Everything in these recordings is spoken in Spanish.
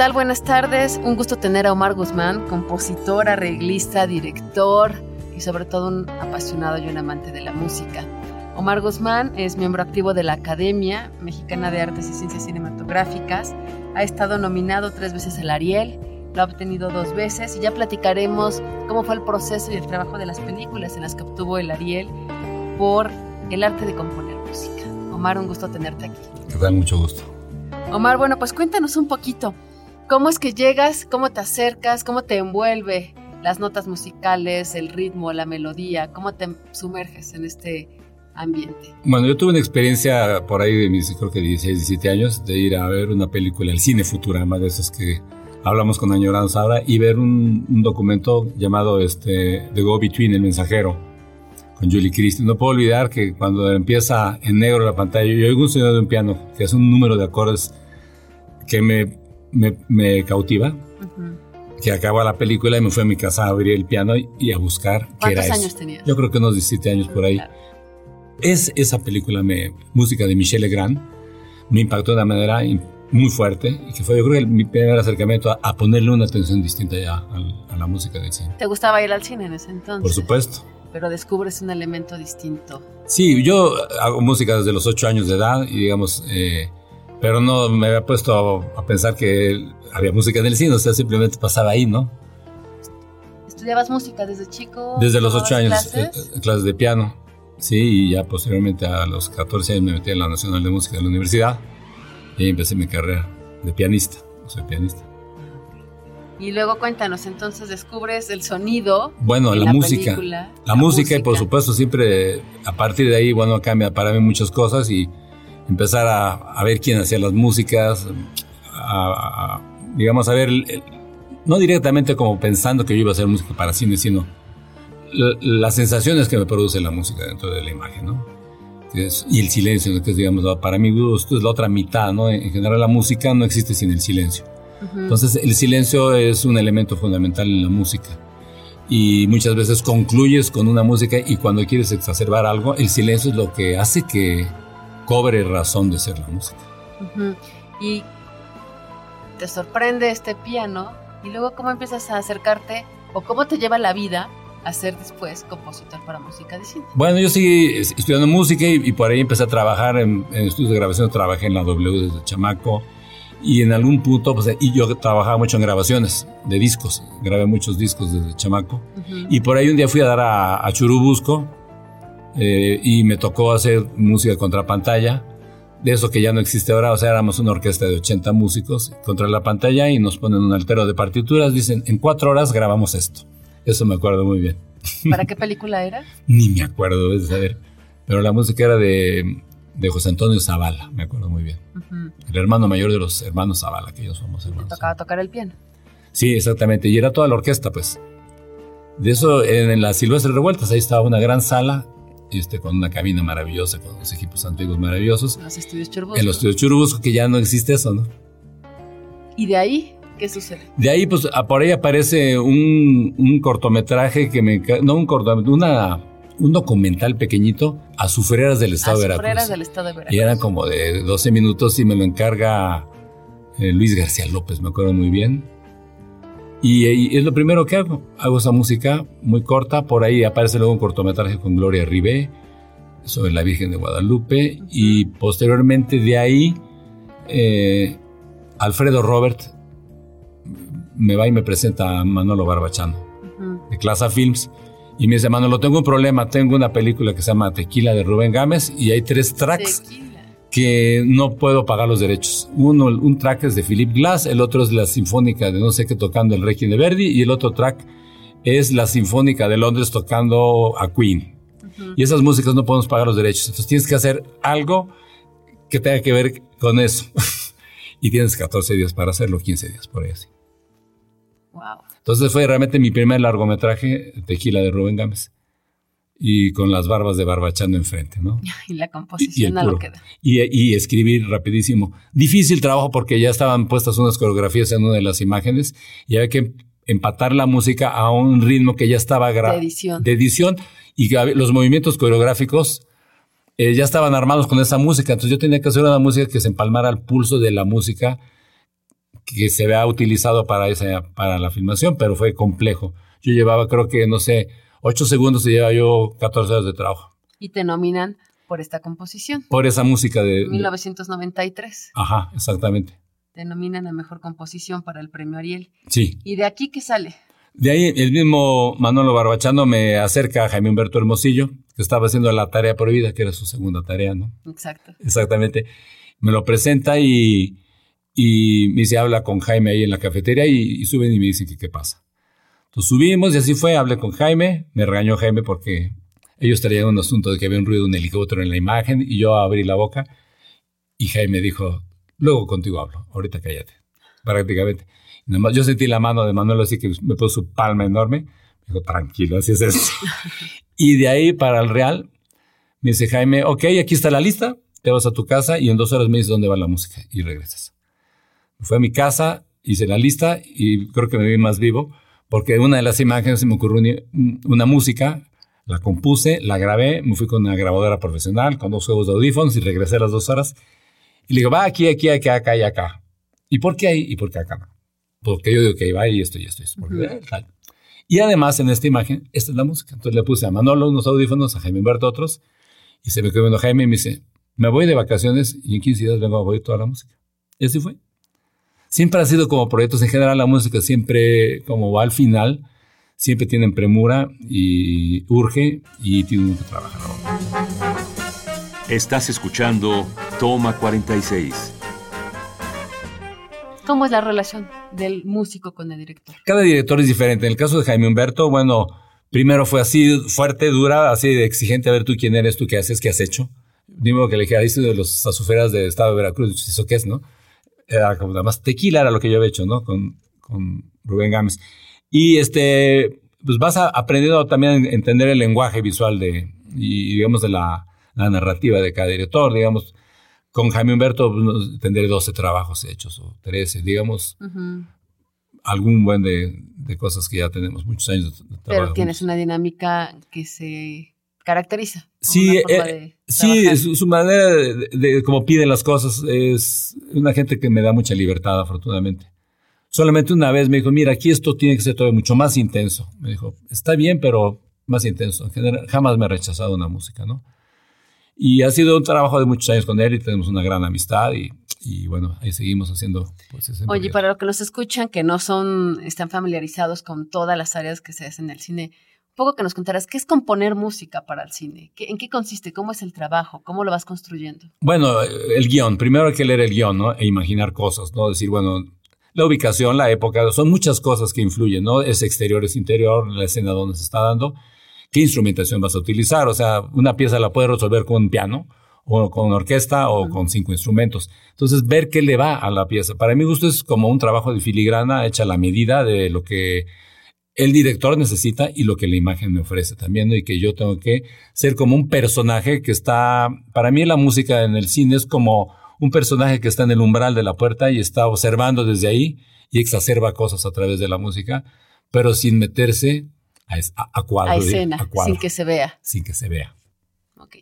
Tal? Buenas tardes. Un gusto tener a Omar Guzmán, compositor, arreglista, director y sobre todo un apasionado y un amante de la música. Omar Guzmán es miembro activo de la Academia Mexicana de Artes y Ciencias Cinematográficas. Ha estado nominado tres veces al Ariel, lo ha obtenido dos veces y ya platicaremos cómo fue el proceso y el trabajo de las películas en las que obtuvo el Ariel por el arte de componer música. Omar, un gusto tenerte aquí. Te da mucho gusto. Omar, bueno, pues cuéntanos un poquito. ¿Cómo es que llegas? ¿Cómo te acercas? ¿Cómo te envuelve las notas musicales, el ritmo, la melodía? ¿Cómo te sumerges en este ambiente? Bueno, yo tuve una experiencia por ahí de mis, creo que 16, 17 años, de ir a ver una película, el cine Futurama, de esos que hablamos con añoranza ahora, y ver un, un documento llamado este, The Go Between, El Mensajero, con Julie Christie. No puedo olvidar que cuando empieza en negro la pantalla, yo oigo un sonido de un piano, que es un número de acordes que me me, me cautiva. Que acaba la película y me fui a mi casa a abrir el piano y, a buscar qué era años tenías? Yo creo que unos 17 años por ahí. Es esa película, me, música de Michel Legrand, me impactó de una manera muy fuerte y que fue yo creo que mi primer acercamiento a, ponerle una atención distinta ya a, la música del cine. ¿Te gustaba ir al cine en ese entonces? Por supuesto. Pero descubres un elemento distinto. Sí, yo hago música desde los 8 años de edad y digamos... Eh, pero no me había puesto a, pensar que había música en el cine, o sea, simplemente pasaba ahí, ¿no? ¿Estudiabas música desde chico? Desde los 8 años, clases? Eh, clases de piano, sí, y ya posteriormente a los 14 años me metí en la Nacional de Música de la universidad y ahí empecé mi carrera de pianista, soy pianista. Y luego cuéntanos, entonces descubres el sonido. Bueno, la, música. la, la, música, y por supuesto siempre a partir de ahí, bueno, cambia para mí muchas cosas y empezar a, ver quién hacía las músicas, a, digamos, a ver, no directamente como pensando que yo iba a hacer música para cine, sino las sensaciones que me produce la música dentro de la imagen, ¿no? y el silencio, que es, digamos, para mí gusto es la otra mitad, ¿no? En general la música no existe sin el silencio. Entonces el silencio es un elemento fundamental en la música. Y muchas veces concluyes con una música y cuando quieres exacerbar algo, el silencio es lo que hace que, cobre razón de ser la música. Y te sorprende este piano y luego cómo empiezas a acercarte o cómo te lleva la vida a ser después compositor para música de cine. Bueno, yo seguí estudiando música y, por ahí empecé a trabajar en, estudios de grabación, trabajé en la W desde chamaco y en algún punto, pues, y yo trabajaba mucho en grabaciones de discos, grabé muchos discos desde chamaco. Y por ahí un día fui a dar a, a Churubusco eh, y me tocó hacer música contra pantalla, de eso que ya no existe ahora, o sea, éramos una orquesta de 80 músicos contra la pantalla y nos ponen un altero de partituras, dicen, en cuatro horas grabamos esto. Eso me acuerdo muy bien. ¿Para qué película era? Ni me acuerdo, de saber. Pero la música era de, de José Antonio Zavala, me acuerdo muy bien. El hermano mayor de los hermanos Zavala, que ellos somos hermanos. ¿Te tocaba tocar el piano? Sí, exactamente. Y era toda la orquesta, pues. De eso, en, en las Silvestres Revueltas, ahí estaba una gran sala este, con una cabina maravillosa, con los equipos antiguos maravillosos. En los estudios Churubusco. En los estudios Churubusco, que ya no existe eso, ¿no? ¿Y de ahí qué sucede? De ahí, pues, por ahí aparece un, un cortometraje que me... No, un cortometraje, una, un documental pequeñito, Azufereras del Estado de Veracruz. del Estado de Veracruz. Y era como de 12 minutos y me lo encarga eh, Luis García López, me acuerdo muy bien. Y, es lo primero que hago. Hago esa música muy corta. Por ahí aparece luego un cortometraje con Gloria Ribé sobre la Virgen de Guadalupe. Y posteriormente de ahí, eh, Alfredo Robert me va y me presenta a Manolo Barbachano de Clasa Films. Y me dice, lo tengo un problema, tengo una película que se llama Tequila de Rubén Gámez y hay tres tracks que no puedo pagar los derechos. Uno, un track es de Philip Glass, el otro es la Sinfónica de no sé qué tocando el Requiem de Verdi y el otro track es la Sinfónica de Londres tocando a Queen. Y esas músicas no podemos pagar los derechos. Entonces tienes que hacer algo que tenga que ver con eso. y tienes 14 días para hacerlo, 15 días por ahí así. Wow. Entonces fue realmente mi primer largometraje, Tequila de Rubén Gámez. Y con las barbas de barbachando enfrente, ¿no? Y la composición a lo que da. Y, y, escribir rapidísimo. Difícil trabajo porque ya estaban puestas unas coreografías en una de las imágenes y había que empatar la música a un ritmo que ya estaba de edición. de edición y los movimientos coreográficos eh, ya estaban armados con esa música. Entonces yo tenía que hacer una música que se empalmara al pulso de la música que se había utilizado para, esa, para la filmación, pero fue complejo. Yo llevaba, creo que, no sé, ocho segundos y llevaba yo 14 horas de trabajo. Y te nominan por esta composición. Por esa música de... 1993. Ajá, exactamente. Te nominan a Mejor Composición para el Premio Ariel. Sí. ¿Y de aquí qué sale? De ahí el mismo Manolo Barbachano me acerca a Jaime Humberto Hermosillo, que estaba haciendo la tarea prohibida, que era su segunda tarea, ¿no? Exacto. Exactamente. Me lo presenta y, y me dice, habla con Jaime ahí en la cafetería y, suben y me dicen que qué pasa. Entonces subimos y así fue, hablé con Jaime, me regañó Jaime porque ellos traían un asunto de que había un ruido de un helicóptero en la imagen y yo abrí la boca y Jaime dijo, luego contigo hablo, ahorita cállate, prácticamente yo sentí la mano de Manuel así que me puso su palma enorme. Me dijo, tranquilo, así es esto. y de ahí para el Real, me dice Jaime, ok, aquí está la lista, te vas a tu casa y en dos horas me dices dónde va la música y regresas. Fue a mi casa, hice la lista y creo que me vi más vivo porque una de las imágenes se me ocurrió una música, la compuse, la grabé, me fui con una grabadora profesional, con dos juegos de audífonos y regresé a las dos horas. Y le digo, va aquí, aquí, aquí, acá y acá. ¿Y por qué ahí y por qué acá? porque yo digo que iba y esto y esto y esto. Y además en esta imagen, esta es la música. Entonces le puse a Manolo unos audífonos, a Jaime Humberto otros, y se me quedó viendo Jaime y me dice, me voy de vacaciones y en 15 días vengo a oír toda la música. Y así fue. Siempre ha sido como proyectos en general, la música siempre, como va al final, siempre tienen premura y urge y tienen que trabajar. Estás escuchando Toma 46 ¿Cómo es la relación del músico con el director? Cada director es diferente. En el caso de Jaime Humberto, bueno, primero fue así fuerte, dura, así de exigente, a ver tú quién eres, tú qué haces, qué has hecho. Dime que le dije, dice de los azuferas del estado de Veracruz, ¿eso qué es, no? Era como nada más tequila era lo que yo había hecho, ¿no? Con, con Rubén Gámez. Y este, pues vas aprendiendo también a entender el lenguaje visual de, y digamos, de la, la narrativa de cada director, digamos con Jaime Humberto pues, tendré 12 trabajos hechos o 13, digamos. Algún buen de, cosas que ya tenemos muchos años de, trabajo. Pero tienes una dinámica que se caracteriza. Sí, eh, sí, su, manera de, de, como pide las cosas es una gente que me da mucha libertad, afortunadamente. Solamente una vez me dijo, mira, aquí esto tiene que ser todavía mucho más intenso. Me dijo, está bien, pero más intenso. En general, jamás me ha rechazado una música, ¿no? Y ha sido un trabajo de muchos años con él y tenemos una gran amistad y, y bueno, ahí seguimos haciendo pues ese Oye, para los que nos escuchan, que no son, están familiarizados con todas las áreas que se hacen en el cine, poco que nos contarás, ¿qué es componer música para el cine? ¿En qué consiste? ¿Cómo es el trabajo? ¿Cómo lo vas construyendo? Bueno, el guion. Primero hay que leer el guion, ¿no? E imaginar cosas, ¿no? Decir, bueno, la ubicación, la época, son muchas cosas que influyen, ¿no? Es exterior, es interior, la escena donde se está dando qué instrumentación vas a utilizar. O sea, una pieza la puedes resolver con un piano o con orquesta o con cinco instrumentos. Entonces, ver qué le va a la pieza. Para mi gusto es como un trabajo de filigrana hecha a la medida de lo que el director necesita y lo que la imagen me ofrece también, y que yo tengo que ser como un personaje que está, para mí la música en el cine es como un personaje que está en el umbral de la puerta y está observando desde ahí y exacerba cosas a través de la música, pero sin meterse a, cuadro. A escena, sin que se vea. Sin que se vea.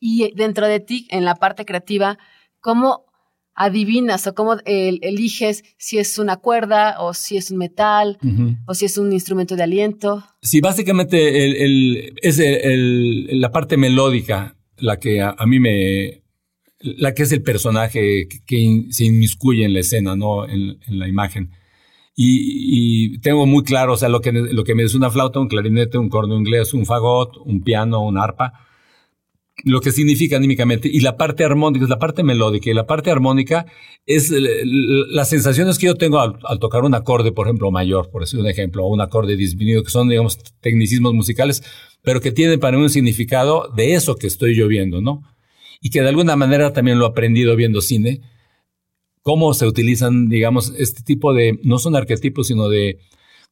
Y dentro de ti, en la parte creativa, ¿cómo adivinas o cómo eliges si es una cuerda o si es un metal o si es un instrumento de aliento? Sí, básicamente el, es la parte melódica la que a, mí me... la que es el personaje que, se inmiscuye en la escena, ¿no? En, en, la imagen. Y, tengo muy claro, o sea, lo que, lo que me es una flauta, un clarinete, un corno inglés, un fagot, un piano, un arpa, lo que significa anímicamente. Y la parte armónica, es la parte melódica, y la parte armónica es las sensaciones que yo tengo al, tocar un acorde, por ejemplo, mayor, por decir un ejemplo, o un acorde disminuido, que son, digamos, tecnicismos musicales, pero que tienen para mí un significado de eso que estoy yo viendo, ¿no? Y que de alguna manera también lo he aprendido viendo cine, cómo se utilizan, digamos, este tipo de, no son arquetipos, sino de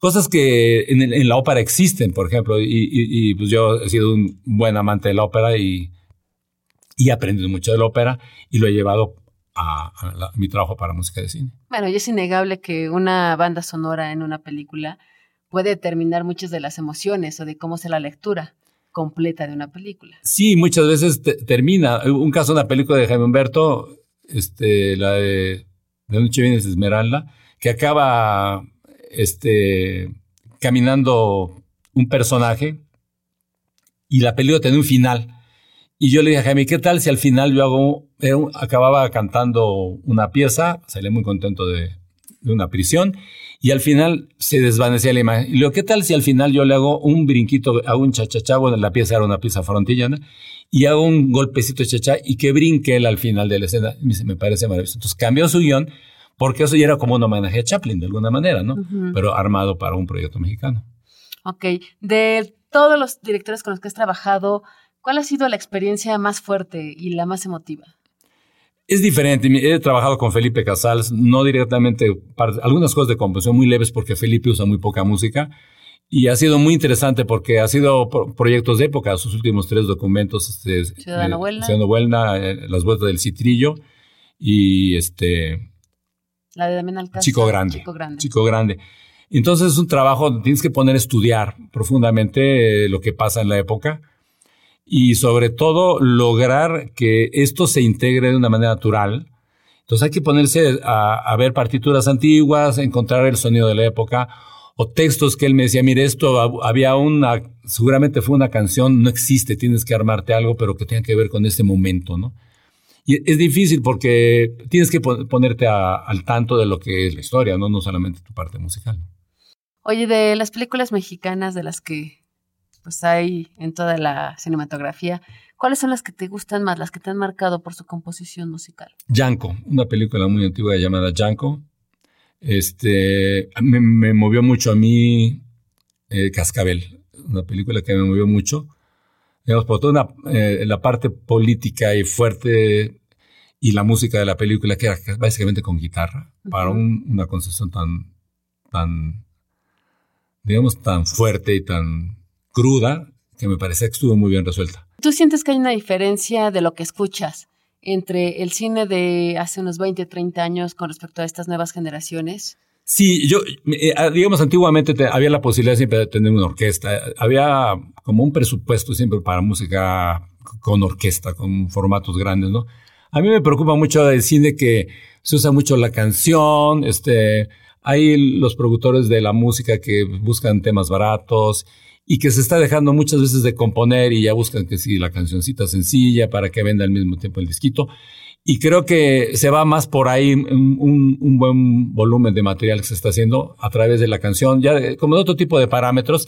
cosas que en, la ópera existen, por ejemplo, y, pues yo he sido un buen amante de la ópera y, he aprendido mucho de la ópera y lo he llevado a, mi trabajo para música de cine. Bueno, y es innegable que una banda sonora en una película puede determinar muchas de las emociones o de cómo sea la lectura completa de una película. Sí, muchas veces termina. Un caso, una película de Jaime Humberto, este, la de De Noche Vienes Esmeralda, que acaba este, caminando un personaje y la película tiene un final. Y yo le dije a Jaime, ¿qué tal si al final yo hago, acababa cantando una pieza, salí muy contento de, de, una prisión, y al final se desvanecía la imagen. Y le digo, ¿qué tal si al final yo le hago un brinquito, hago un chachachá, bueno, la pieza era una pieza frontillana, y hago un golpecito de chachá y que brinque él al final de la escena. Me, me parece maravilloso. Entonces cambió su guion, porque eso ya era como un homenaje a Chaplin de alguna manera, ¿no? Pero armado para un proyecto mexicano. Ok, de todos los directores con los que has trabajado, ¿cuál ha sido la experiencia más fuerte y la más emotiva? Es diferente. He trabajado con Felipe Casals, no directamente, algunas cosas de composición muy leves porque Felipe usa muy poca música. Y ha sido muy interesante porque ha sido proyectos de época, sus últimos tres documentos. Este, Ciudadano Huelna. Ciudadano Huelna, eh, Las Vueltas del Citrillo y este... La de Damián Alcázar. Chico Grande. Chico Grande. Chico Grande. Entonces es un trabajo, tienes que poner a estudiar profundamente eh, lo que pasa en la época y sobre todo lograr que esto se integre de una manera natural. Entonces hay que ponerse a, ver partituras antiguas, encontrar el sonido de la época o textos que él me decía, mire, esto había una, seguramente fue una canción, no existe, tienes que armarte algo, pero que tenga que ver con ese momento, ¿no? Y es difícil porque tienes que ponerte al tanto de lo que es la historia, ¿no? No solamente tu parte musical. Oye, de las películas mexicanas de las que pues hay en toda la cinematografía. ¿Cuáles son las que te gustan más, las que te han marcado por su composición musical? Yanko, una película muy antigua llamada Yanko. Este, me, movió mucho a mí eh, Cascabel, una película que me movió mucho. Digamos, por toda eh, la parte política y fuerte y la música de la película, que era básicamente con guitarra, para una concesión tan, tan, digamos, tan fuerte y tan cruda que me parece que estuvo muy bien resuelta. ¿Tú sientes que hay una diferencia de lo que escuchas entre el cine de hace unos 20, 30 años con respecto a estas nuevas generaciones? Sí, yo, eh, ah, digamos, antiguamente había la posibilidad siempre de tener una orquesta. Había como un presupuesto siempre para música con orquesta, con formatos grandes, ¿no? A mí me preocupa mucho el cine que se usa mucho la canción, este, hay los productores de la música que buscan temas baratos y que se está dejando muchas veces de componer y ya buscan que sí, la cancioncita sencilla para que venda al mismo tiempo el disquito. Y creo que se va más por ahí un, buen volumen de material que se está haciendo a través de la canción, ya como de otro tipo de parámetros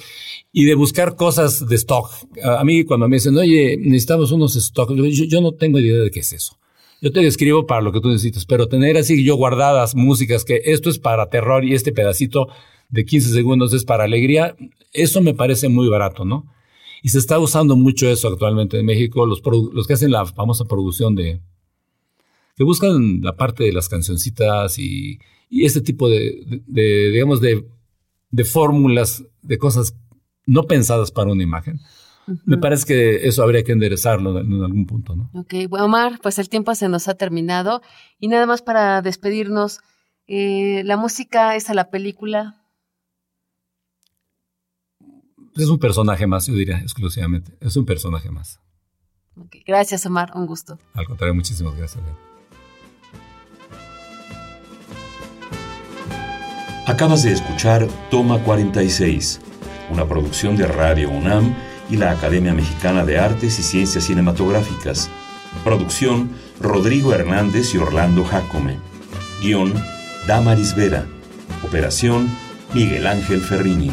y de buscar cosas de stock. A mí cuando me dicen, oye, necesitamos unos stock, yo, yo no tengo idea de qué es eso. Yo te escribo para lo que tú necesitas, pero tener así yo guardadas músicas que esto es para terror y este pedacito de 15 segundos es para alegría, eso me parece muy barato, ¿no? Y se está usando mucho eso actualmente en México, los, los que hacen la famosa producción de... que buscan la parte de las cancioncitas y, y este tipo de, digamos, de, de fórmulas, de cosas no pensadas para una imagen. Me parece que eso habría que enderezarlo en, algún punto, ¿no? Ok, bueno, Omar, pues el tiempo se nos ha terminado. Y nada más para despedirnos, eh, la música es a la película, es un personaje más, yo diría, exclusivamente. Es un personaje más. Gracias, Omar. Un gusto. Al contrario, muchísimas gracias. Acabas de escuchar Toma 46, una producción de Radio UNAM y la Academia Mexicana de Artes y Ciencias Cinematográficas. Producción Rodrigo Hernández y Orlando Jacome. Guión Damaris Vera. Operación Miguel Ángel Ferrini.